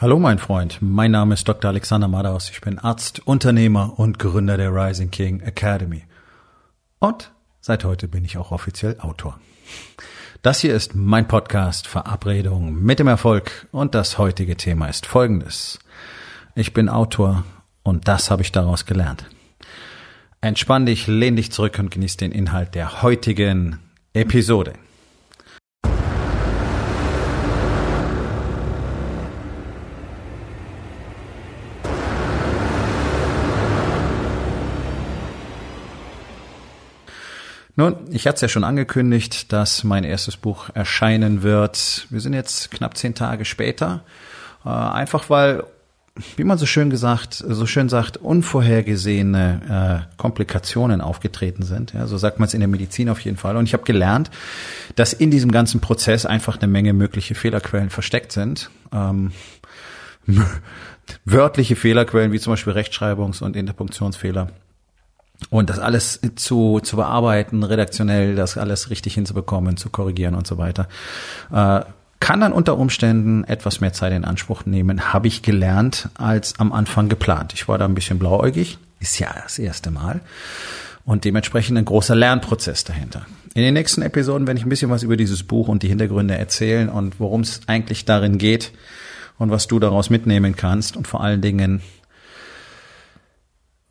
Hallo mein Freund, mein Name ist Dr. Alexander Madaus. Ich bin Arzt, Unternehmer und Gründer der Rising King Academy. Und seit heute bin ich auch offiziell Autor. Das hier ist mein Podcast Verabredung mit dem Erfolg und das heutige Thema ist folgendes. Ich bin Autor und das habe ich daraus gelernt. Entspann dich, lehn dich zurück und genieß den Inhalt der heutigen Episode. Nun, ich hatte es ja schon angekündigt, dass mein erstes Buch erscheinen wird. Wir sind jetzt knapp zehn Tage später. Äh, einfach weil, wie man so schön gesagt, so schön sagt, unvorhergesehene äh, Komplikationen aufgetreten sind. Ja, so sagt man es in der Medizin auf jeden Fall. Und ich habe gelernt, dass in diesem ganzen Prozess einfach eine Menge mögliche Fehlerquellen versteckt sind. Ähm, wörtliche Fehlerquellen wie zum Beispiel Rechtschreibungs- und Interpunktionsfehler und das alles zu, zu bearbeiten, redaktionell, das alles richtig hinzubekommen, zu korrigieren und so weiter, äh, kann dann unter Umständen etwas mehr Zeit in Anspruch nehmen, habe ich gelernt, als am Anfang geplant. Ich war da ein bisschen blauäugig, ist ja das erste Mal. Und dementsprechend ein großer Lernprozess dahinter. In den nächsten Episoden werde ich ein bisschen was über dieses Buch und die Hintergründe erzählen und worum es eigentlich darin geht und was du daraus mitnehmen kannst und vor allen Dingen,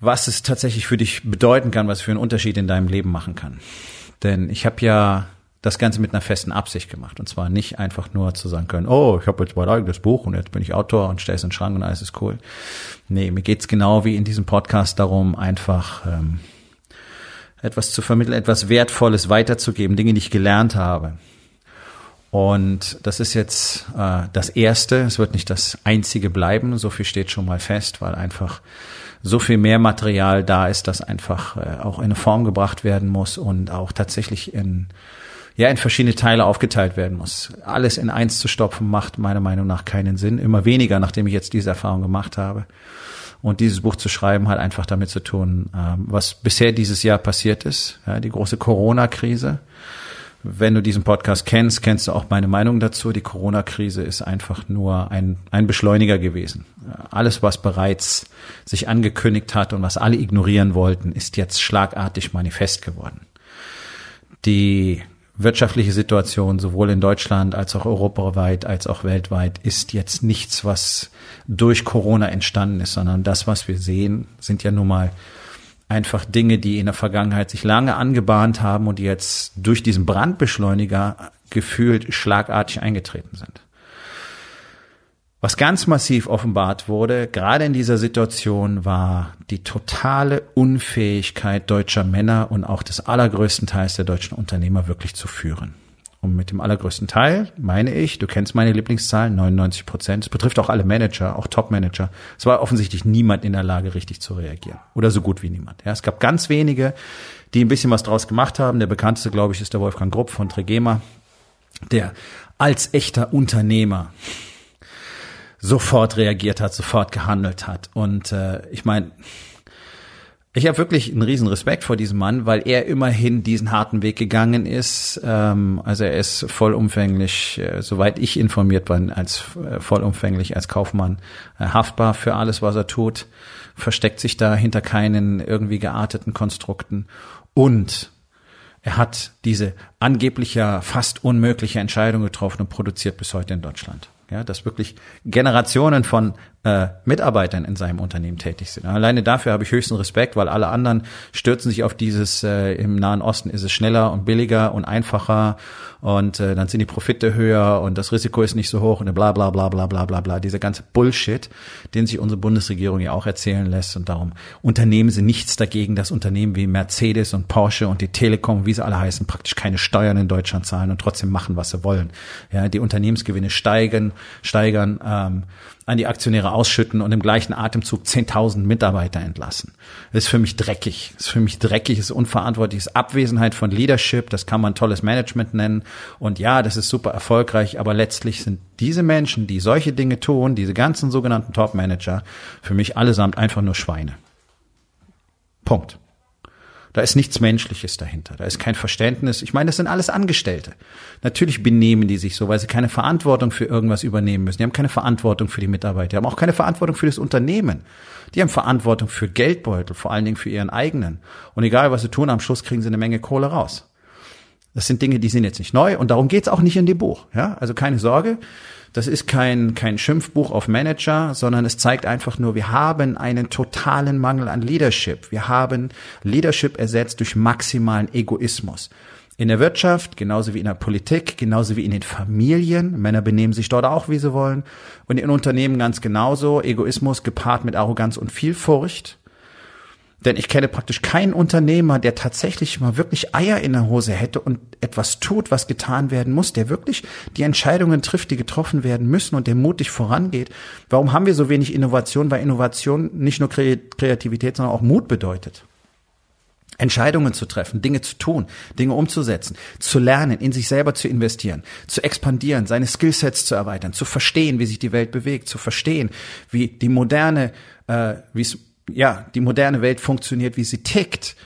was es tatsächlich für dich bedeuten kann, was für einen Unterschied in deinem Leben machen kann. Denn ich habe ja das Ganze mit einer festen Absicht gemacht. Und zwar nicht einfach nur zu sagen können, oh, ich habe jetzt mein eigenes Buch und jetzt bin ich Autor und stelle es in den Schrank und alles ist cool. Nee, mir geht's genau wie in diesem Podcast darum, einfach ähm, etwas zu vermitteln, etwas Wertvolles weiterzugeben, Dinge, die ich gelernt habe. Und das ist jetzt äh, das Erste. Es wird nicht das Einzige bleiben. So viel steht schon mal fest, weil einfach so viel mehr Material da ist, das einfach äh, auch in eine Form gebracht werden muss und auch tatsächlich in ja in verschiedene Teile aufgeteilt werden muss. Alles in eins zu stopfen macht meiner Meinung nach keinen Sinn. Immer weniger, nachdem ich jetzt diese Erfahrung gemacht habe. Und dieses Buch zu schreiben hat einfach damit zu tun, ähm, was bisher dieses Jahr passiert ist, ja, die große Corona-Krise wenn du diesen Podcast kennst, kennst du auch meine Meinung dazu. Die Corona-Krise ist einfach nur ein, ein Beschleuniger gewesen. Alles, was bereits sich angekündigt hat und was alle ignorieren wollten, ist jetzt schlagartig manifest geworden. Die wirtschaftliche Situation sowohl in Deutschland als auch europaweit als auch weltweit ist jetzt nichts, was durch Corona entstanden ist, sondern das, was wir sehen, sind ja nun mal einfach Dinge, die in der Vergangenheit sich lange angebahnt haben und jetzt durch diesen Brandbeschleuniger gefühlt schlagartig eingetreten sind. Was ganz massiv offenbart wurde, gerade in dieser Situation, war die totale Unfähigkeit deutscher Männer und auch des allergrößten Teils der deutschen Unternehmer wirklich zu führen. Und mit dem allergrößten Teil meine ich, du kennst meine Lieblingszahlen, 99 Prozent. Es betrifft auch alle Manager, auch Top-Manager. Es war offensichtlich niemand in der Lage, richtig zu reagieren. Oder so gut wie niemand. Ja, es gab ganz wenige, die ein bisschen was draus gemacht haben. Der bekannteste, glaube ich, ist der Wolfgang Grupp von Tregema, der als echter Unternehmer sofort reagiert hat, sofort gehandelt hat. Und äh, ich meine, ich habe wirklich einen riesen Respekt vor diesem Mann, weil er immerhin diesen harten Weg gegangen ist. Ähm, also er ist vollumfänglich, äh, soweit ich informiert bin, als äh, vollumfänglich als Kaufmann äh, haftbar für alles, was er tut, versteckt sich da hinter keinen irgendwie gearteten Konstrukten und er hat diese angeblich fast unmögliche Entscheidung getroffen und produziert bis heute in Deutschland. Ja, dass wirklich Generationen von äh, Mitarbeitern in seinem Unternehmen tätig sind. Alleine dafür habe ich höchsten Respekt, weil alle anderen stürzen sich auf dieses, äh, im Nahen Osten ist es schneller und billiger und einfacher und äh, dann sind die Profite höher und das Risiko ist nicht so hoch und bla bla bla bla bla bla bla. Dieser ganze Bullshit, den sich unsere Bundesregierung ja auch erzählen lässt und darum Unternehmen sind nichts dagegen, dass Unternehmen wie Mercedes und Porsche und die Telekom, wie sie alle heißen, praktisch keine Steuern in Deutschland zahlen und trotzdem machen, was sie wollen. Ja, die Unternehmensgewinne steigen, steigern, ähm, an die Aktionäre ausschütten und im gleichen Atemzug 10.000 Mitarbeiter entlassen. Das ist für mich dreckig. Das ist für mich dreckig, ist unverantwortlich, ist Abwesenheit von Leadership, das kann man tolles Management nennen. Und ja, das ist super erfolgreich, aber letztlich sind diese Menschen, die solche Dinge tun, diese ganzen sogenannten Top-Manager, für mich allesamt einfach nur Schweine. Punkt. Da ist nichts Menschliches dahinter. Da ist kein Verständnis. Ich meine, das sind alles Angestellte. Natürlich benehmen die sich so, weil sie keine Verantwortung für irgendwas übernehmen müssen. Die haben keine Verantwortung für die Mitarbeiter. Die haben auch keine Verantwortung für das Unternehmen. Die haben Verantwortung für Geldbeutel, vor allen Dingen für ihren eigenen. Und egal, was sie tun, am Schluss kriegen sie eine Menge Kohle raus. Das sind Dinge, die sind jetzt nicht neu und darum geht's auch nicht in dem Buch. Ja, also keine Sorge. Das ist kein, kein Schimpfbuch auf Manager, sondern es zeigt einfach nur, wir haben einen totalen Mangel an Leadership. Wir haben Leadership ersetzt durch maximalen Egoismus. In der Wirtschaft, genauso wie in der Politik, genauso wie in den Familien. Männer benehmen sich dort auch, wie sie wollen. Und in Unternehmen ganz genauso. Egoismus gepaart mit Arroganz und Vielfurcht. Denn ich kenne praktisch keinen Unternehmer, der tatsächlich mal wirklich Eier in der Hose hätte und etwas tut, was getan werden muss, der wirklich die Entscheidungen trifft, die getroffen werden müssen und der mutig vorangeht. Warum haben wir so wenig Innovation? Weil Innovation nicht nur Kreativität, sondern auch Mut bedeutet. Entscheidungen zu treffen, Dinge zu tun, Dinge umzusetzen, zu lernen, in sich selber zu investieren, zu expandieren, seine Skillsets zu erweitern, zu verstehen, wie sich die Welt bewegt, zu verstehen, wie die moderne, äh, wie es ja, die moderne Welt funktioniert, wie sie tickt,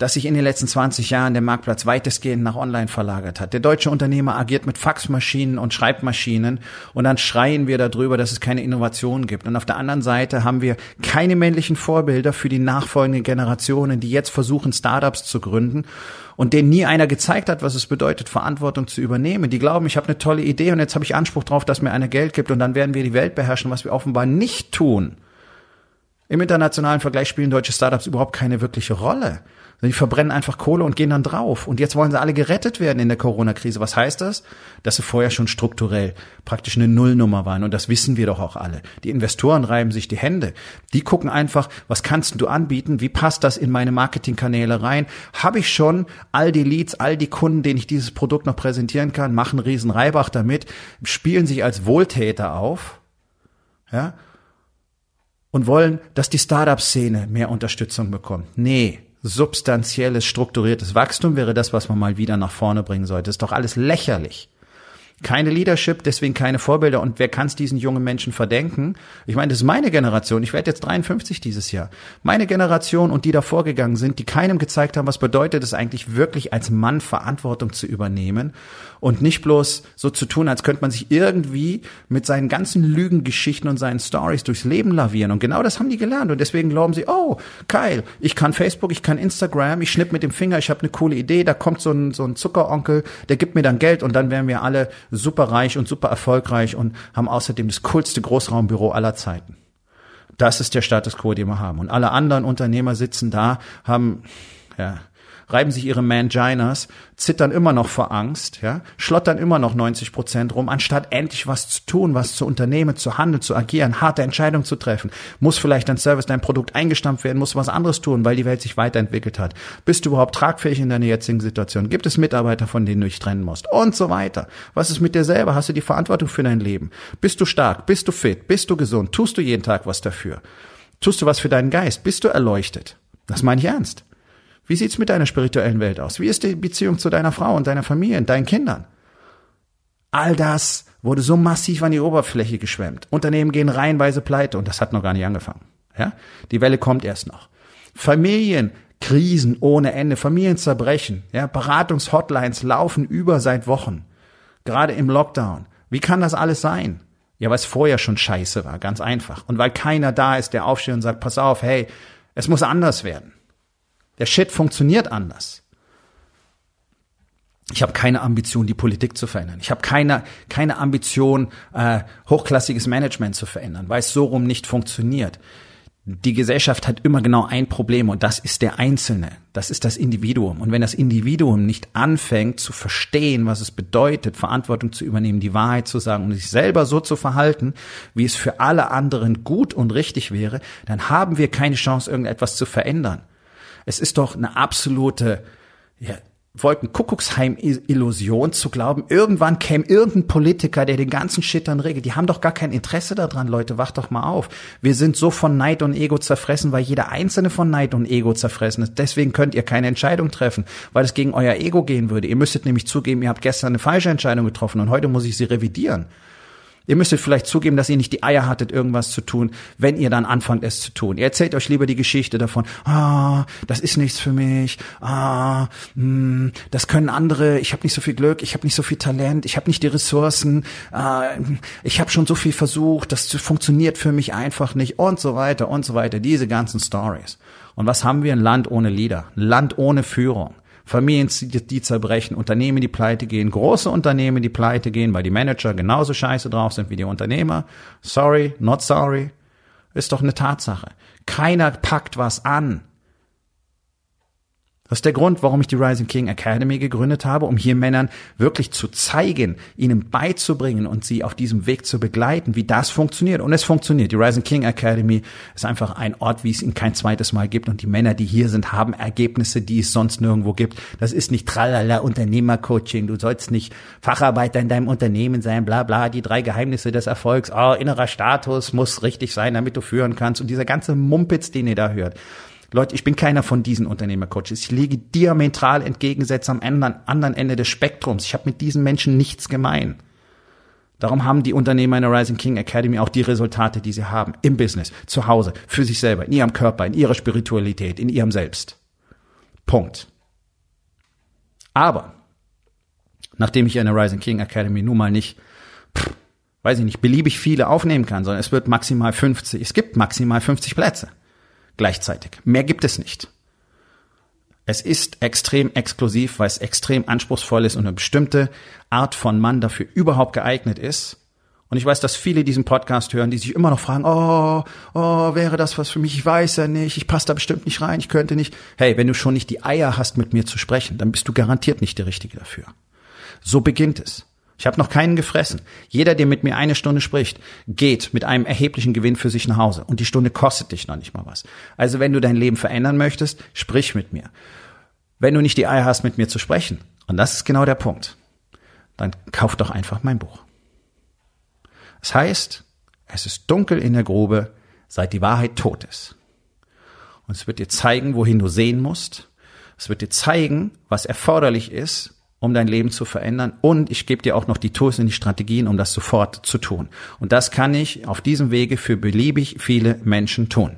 dass sich in den letzten 20 Jahren der Marktplatz weitestgehend nach online verlagert hat. Der deutsche Unternehmer agiert mit Faxmaschinen und Schreibmaschinen und dann schreien wir darüber, dass es keine Innovation gibt. Und auf der anderen Seite haben wir keine männlichen Vorbilder für die nachfolgenden Generationen, die jetzt versuchen, Startups zu gründen und denen nie einer gezeigt hat, was es bedeutet, Verantwortung zu übernehmen. Die glauben, ich habe eine tolle Idee und jetzt habe ich Anspruch darauf, dass mir einer Geld gibt und dann werden wir die Welt beherrschen, was wir offenbar nicht tun. Im internationalen Vergleich spielen deutsche Startups überhaupt keine wirkliche Rolle. Die verbrennen einfach Kohle und gehen dann drauf. Und jetzt wollen sie alle gerettet werden in der Corona-Krise. Was heißt das? Dass sie vorher schon strukturell praktisch eine Nullnummer waren. Und das wissen wir doch auch alle. Die Investoren reiben sich die Hände. Die gucken einfach, was kannst du anbieten? Wie passt das in meine Marketingkanäle rein? Habe ich schon all die Leads, all die Kunden, denen ich dieses Produkt noch präsentieren kann, machen riesen Reibach damit, spielen sich als Wohltäter auf. Ja, und wollen, dass die Startup-Szene mehr Unterstützung bekommt. Nee, substanzielles, strukturiertes Wachstum wäre das, was man mal wieder nach vorne bringen sollte. Ist doch alles lächerlich. Keine Leadership, deswegen keine Vorbilder. Und wer kann es diesen jungen Menschen verdenken? Ich meine, das ist meine Generation. Ich werde jetzt 53 dieses Jahr. Meine Generation und die davor gegangen sind, die keinem gezeigt haben, was bedeutet es eigentlich wirklich als Mann Verantwortung zu übernehmen und nicht bloß so zu tun, als könnte man sich irgendwie mit seinen ganzen Lügengeschichten und seinen Stories durchs Leben lavieren. Und genau das haben die gelernt. Und deswegen glauben sie, oh, Kyle, ich kann Facebook, ich kann Instagram, ich schnipp mit dem Finger, ich habe eine coole Idee, da kommt so ein, so ein Zuckeronkel, der gibt mir dann Geld und dann werden wir alle super reich und super erfolgreich und haben außerdem das coolste Großraumbüro aller Zeiten. Das ist der Status quo, den wir haben. Und alle anderen Unternehmer sitzen da, haben, ja, reiben sich ihre Manginas, zittern immer noch vor Angst, ja, schlottern immer noch 90 Prozent rum, anstatt endlich was zu tun, was zu unternehmen, zu handeln, zu agieren, harte Entscheidungen zu treffen. Muss vielleicht dein Service, dein Produkt eingestampft werden, muss was anderes tun, weil die Welt sich weiterentwickelt hat. Bist du überhaupt tragfähig in deiner jetzigen Situation? Gibt es Mitarbeiter, von denen du dich trennen musst? Und so weiter. Was ist mit dir selber? Hast du die Verantwortung für dein Leben? Bist du stark? Bist du fit? Bist du gesund? Tust du jeden Tag was dafür? Tust du was für deinen Geist? Bist du erleuchtet? Das meine ich ernst. Wie sieht's mit deiner spirituellen Welt aus? Wie ist die Beziehung zu deiner Frau und deiner Familie und deinen Kindern? All das wurde so massiv an die Oberfläche geschwemmt. Unternehmen gehen reihenweise pleite und das hat noch gar nicht angefangen. Ja? Die Welle kommt erst noch. Familien, Krisen ohne Ende, Familienzerbrechen, ja, Beratungshotlines laufen über seit Wochen. Gerade im Lockdown. Wie kann das alles sein? Ja, weil es vorher schon scheiße war, ganz einfach. Und weil keiner da ist, der aufsteht und sagt, pass auf, hey, es muss anders werden. Der Shit funktioniert anders. Ich habe keine Ambition, die Politik zu verändern. Ich habe keine, keine Ambition, äh, hochklassiges Management zu verändern, weil es so rum nicht funktioniert. Die Gesellschaft hat immer genau ein Problem und das ist der Einzelne. Das ist das Individuum. Und wenn das Individuum nicht anfängt zu verstehen, was es bedeutet, Verantwortung zu übernehmen, die Wahrheit zu sagen und sich selber so zu verhalten, wie es für alle anderen gut und richtig wäre, dann haben wir keine Chance, irgendetwas zu verändern. Es ist doch eine absolute ja, Wolkenkuckucksheim-Illusion zu glauben, irgendwann käme irgendein Politiker, der den ganzen Shit dann regelt. Die haben doch gar kein Interesse daran, Leute, wacht doch mal auf. Wir sind so von Neid und Ego zerfressen, weil jeder einzelne von Neid und Ego zerfressen ist. Deswegen könnt ihr keine Entscheidung treffen, weil es gegen euer Ego gehen würde. Ihr müsstet nämlich zugeben, ihr habt gestern eine falsche Entscheidung getroffen und heute muss ich sie revidieren. Ihr müsstet vielleicht zugeben, dass ihr nicht die Eier hattet, irgendwas zu tun, wenn ihr dann anfangt, es zu tun. Ihr erzählt euch lieber die Geschichte davon, ah, das ist nichts für mich, ah, mh, hm, das können andere, ich habe nicht so viel Glück, ich habe nicht so viel Talent, ich habe nicht die Ressourcen, ah, ich habe schon so viel versucht, das funktioniert für mich einfach nicht. Und so weiter und so weiter, diese ganzen Stories. Und was haben wir? Ein Land ohne Leader, ein Land ohne Führung. Familien, die zerbrechen, Unternehmen, die pleite gehen, große Unternehmen, die pleite gehen, weil die Manager genauso scheiße drauf sind wie die Unternehmer. Sorry, not sorry. Ist doch eine Tatsache. Keiner packt was an. Das ist der Grund, warum ich die Rising King Academy gegründet habe, um hier Männern wirklich zu zeigen, ihnen beizubringen und sie auf diesem Weg zu begleiten, wie das funktioniert. Und es funktioniert. Die Rising King Academy ist einfach ein Ort, wie es ihn kein zweites Mal gibt. Und die Männer, die hier sind, haben Ergebnisse, die es sonst nirgendwo gibt. Das ist nicht tralala Unternehmercoaching. Du sollst nicht Facharbeiter in deinem Unternehmen sein, bla bla. Die drei Geheimnisse des Erfolgs. Oh, innerer Status muss richtig sein, damit du führen kannst. Und dieser ganze Mumpitz, den ihr da hört. Leute, ich bin keiner von diesen Unternehmercoaches. Ich lege diametral entgegengesetzt am anderen Ende des Spektrums. Ich habe mit diesen Menschen nichts gemein. Darum haben die Unternehmer in der Rising King Academy auch die Resultate, die sie haben. Im Business, zu Hause, für sich selber, in ihrem Körper, in ihrer Spiritualität, in ihrem Selbst. Punkt. Aber, nachdem ich in der Rising King Academy nun mal nicht, pff, weiß ich nicht, beliebig viele aufnehmen kann, sondern es wird maximal 50, es gibt maximal 50 Plätze gleichzeitig. Mehr gibt es nicht. Es ist extrem exklusiv, weil es extrem anspruchsvoll ist und eine bestimmte Art von Mann dafür überhaupt geeignet ist. Und ich weiß, dass viele diesen Podcast hören, die sich immer noch fragen, oh, oh, wäre das was für mich? Ich weiß ja nicht, ich passe da bestimmt nicht rein, ich könnte nicht. Hey, wenn du schon nicht die Eier hast, mit mir zu sprechen, dann bist du garantiert nicht der Richtige dafür. So beginnt es. Ich habe noch keinen gefressen. Jeder, der mit mir eine Stunde spricht, geht mit einem erheblichen Gewinn für sich nach Hause. Und die Stunde kostet dich noch nicht mal was. Also wenn du dein Leben verändern möchtest, sprich mit mir. Wenn du nicht die Eier hast, mit mir zu sprechen, und das ist genau der Punkt, dann kauf doch einfach mein Buch. Das heißt, es ist dunkel in der Grube, seit die Wahrheit tot ist. Und es wird dir zeigen, wohin du sehen musst. Es wird dir zeigen, was erforderlich ist, um dein Leben zu verändern. Und ich gebe dir auch noch die Tools und die Strategien, um das sofort zu tun. Und das kann ich auf diesem Wege für beliebig viele Menschen tun.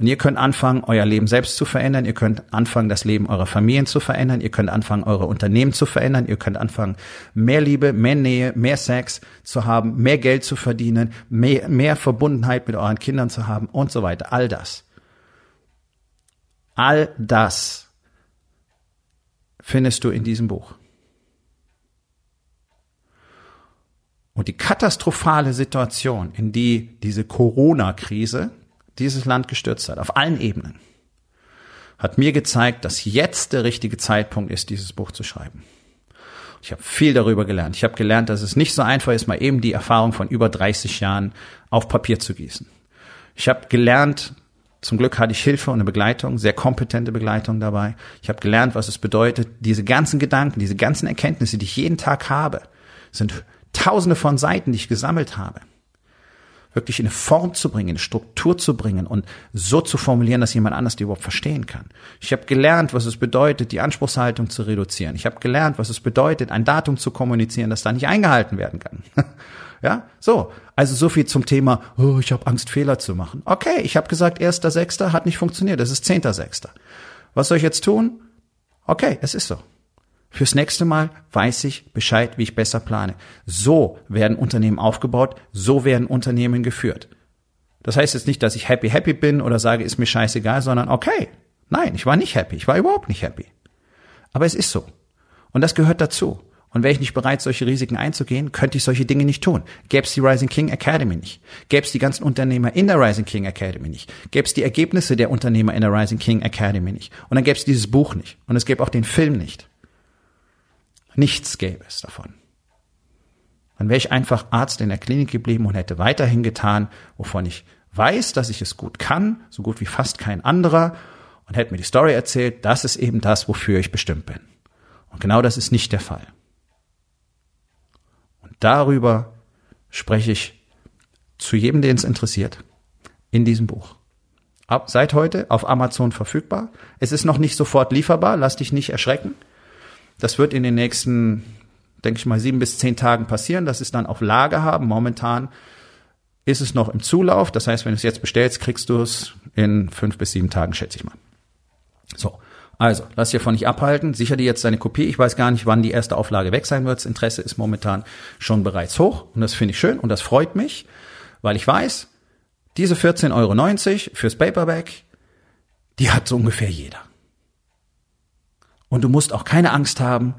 Und ihr könnt anfangen, euer Leben selbst zu verändern. Ihr könnt anfangen, das Leben eurer Familien zu verändern. Ihr könnt anfangen, eure Unternehmen zu verändern. Ihr könnt anfangen, mehr Liebe, mehr Nähe, mehr Sex zu haben, mehr Geld zu verdienen, mehr, mehr Verbundenheit mit euren Kindern zu haben und so weiter. All das. All das findest du in diesem Buch. Und die katastrophale Situation, in die diese Corona-Krise dieses Land gestürzt hat, auf allen Ebenen, hat mir gezeigt, dass jetzt der richtige Zeitpunkt ist, dieses Buch zu schreiben. Ich habe viel darüber gelernt. Ich habe gelernt, dass es nicht so einfach ist, mal eben die Erfahrung von über 30 Jahren auf Papier zu gießen. Ich habe gelernt, zum Glück hatte ich Hilfe und eine Begleitung, sehr kompetente Begleitung dabei. Ich habe gelernt, was es bedeutet, diese ganzen Gedanken, diese ganzen Erkenntnisse, die ich jeden Tag habe, sind tausende von Seiten, die ich gesammelt habe, wirklich in eine Form zu bringen, in eine Struktur zu bringen und so zu formulieren, dass jemand anders die überhaupt verstehen kann. Ich habe gelernt, was es bedeutet, die Anspruchshaltung zu reduzieren. Ich habe gelernt, was es bedeutet, ein Datum zu kommunizieren, das da nicht eingehalten werden kann. ja, so. Also so viel zum Thema, oh, ich habe Angst, Fehler zu machen. Okay, ich habe gesagt, erster Sechster hat nicht funktioniert, es ist zehnter Sechster. Was soll ich jetzt tun? Okay, es ist so. Fürs nächste Mal weiß ich Bescheid, wie ich besser plane. So werden Unternehmen aufgebaut, so werden Unternehmen geführt. Das heißt jetzt nicht, dass ich happy happy bin oder sage, ist mir scheißegal, sondern okay, nein, ich war nicht happy, ich war überhaupt nicht happy. Aber es ist so. Und das gehört dazu. Und wäre ich nicht bereit, solche Risiken einzugehen, könnte ich solche Dinge nicht tun. Gäbe es die Rising King Academy nicht. Gäbe es die ganzen Unternehmer in der Rising King Academy nicht. Gäbe es die Ergebnisse der Unternehmer in der Rising King Academy nicht. Und dann gäbe es dieses Buch nicht. Und es gäbe auch den Film nicht. Nichts gäbe es davon. Dann wäre ich einfach Arzt in der Klinik geblieben und hätte weiterhin getan, wovon ich weiß, dass ich es gut kann, so gut wie fast kein anderer, und hätte mir die Story erzählt, das ist eben das, wofür ich bestimmt bin. Und genau das ist nicht der Fall. Und darüber spreche ich zu jedem, den es interessiert, in diesem Buch. Ab seit heute auf Amazon verfügbar. Es ist noch nicht sofort lieferbar, lass dich nicht erschrecken. Das wird in den nächsten denke ich mal, sieben bis zehn Tagen passieren, dass es dann auf Lage haben. Momentan ist es noch im Zulauf. Das heißt, wenn du es jetzt bestellst, kriegst du es in fünf bis sieben Tagen, schätze ich mal. So. Also, lass dich davon nicht abhalten. Sicher dir jetzt deine Kopie. Ich weiß gar nicht, wann die erste Auflage weg sein wird. Das Interesse ist momentan schon bereits hoch. Und das finde ich schön und das freut mich, weil ich weiß, diese 14,90 Euro fürs Paperback, die hat so ungefähr jeder. Und du musst auch keine Angst haben,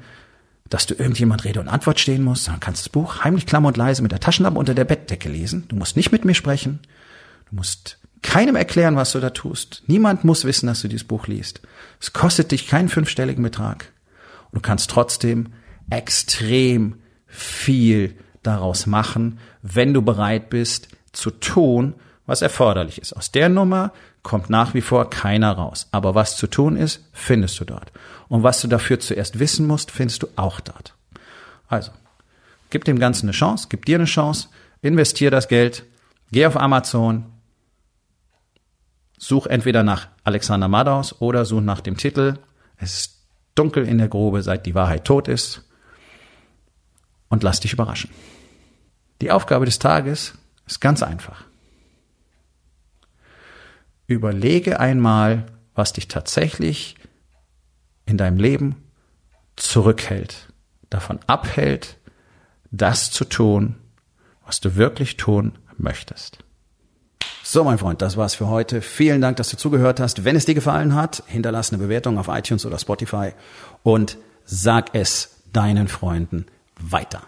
dass du irgendjemand Rede und Antwort stehen musst, sondern kannst das Buch heimlich klammer und leise mit der Taschenlampe unter der Bettdecke lesen. Du musst nicht mit mir sprechen. Du musst keinem erklären, was du da tust. Niemand muss wissen, dass du dieses Buch liest. Es kostet dich keinen fünfstelligen Betrag. Und du kannst trotzdem extrem viel daraus machen, wenn du bereit bist zu tun, was erforderlich ist. Aus der Nummer kommt nach wie vor keiner raus. Aber was zu tun ist, findest du dort. Und was du dafür zuerst wissen musst, findest du auch dort. Also, gib dem Ganzen eine Chance, gib dir eine Chance, investier das Geld, geh auf Amazon, Such entweder nach Alexander Madaus oder such nach dem Titel. Es ist dunkel in der Grube, seit die Wahrheit tot ist. Und lass dich überraschen. Die Aufgabe des Tages ist ganz einfach. Überlege einmal, was dich tatsächlich in deinem Leben zurückhält, davon abhält, das zu tun, was du wirklich tun möchtest. So, mein Freund, das war's für heute. Vielen Dank, dass du zugehört hast. Wenn es dir gefallen hat, hinterlass eine Bewertung auf iTunes oder Spotify und sag es deinen Freunden weiter.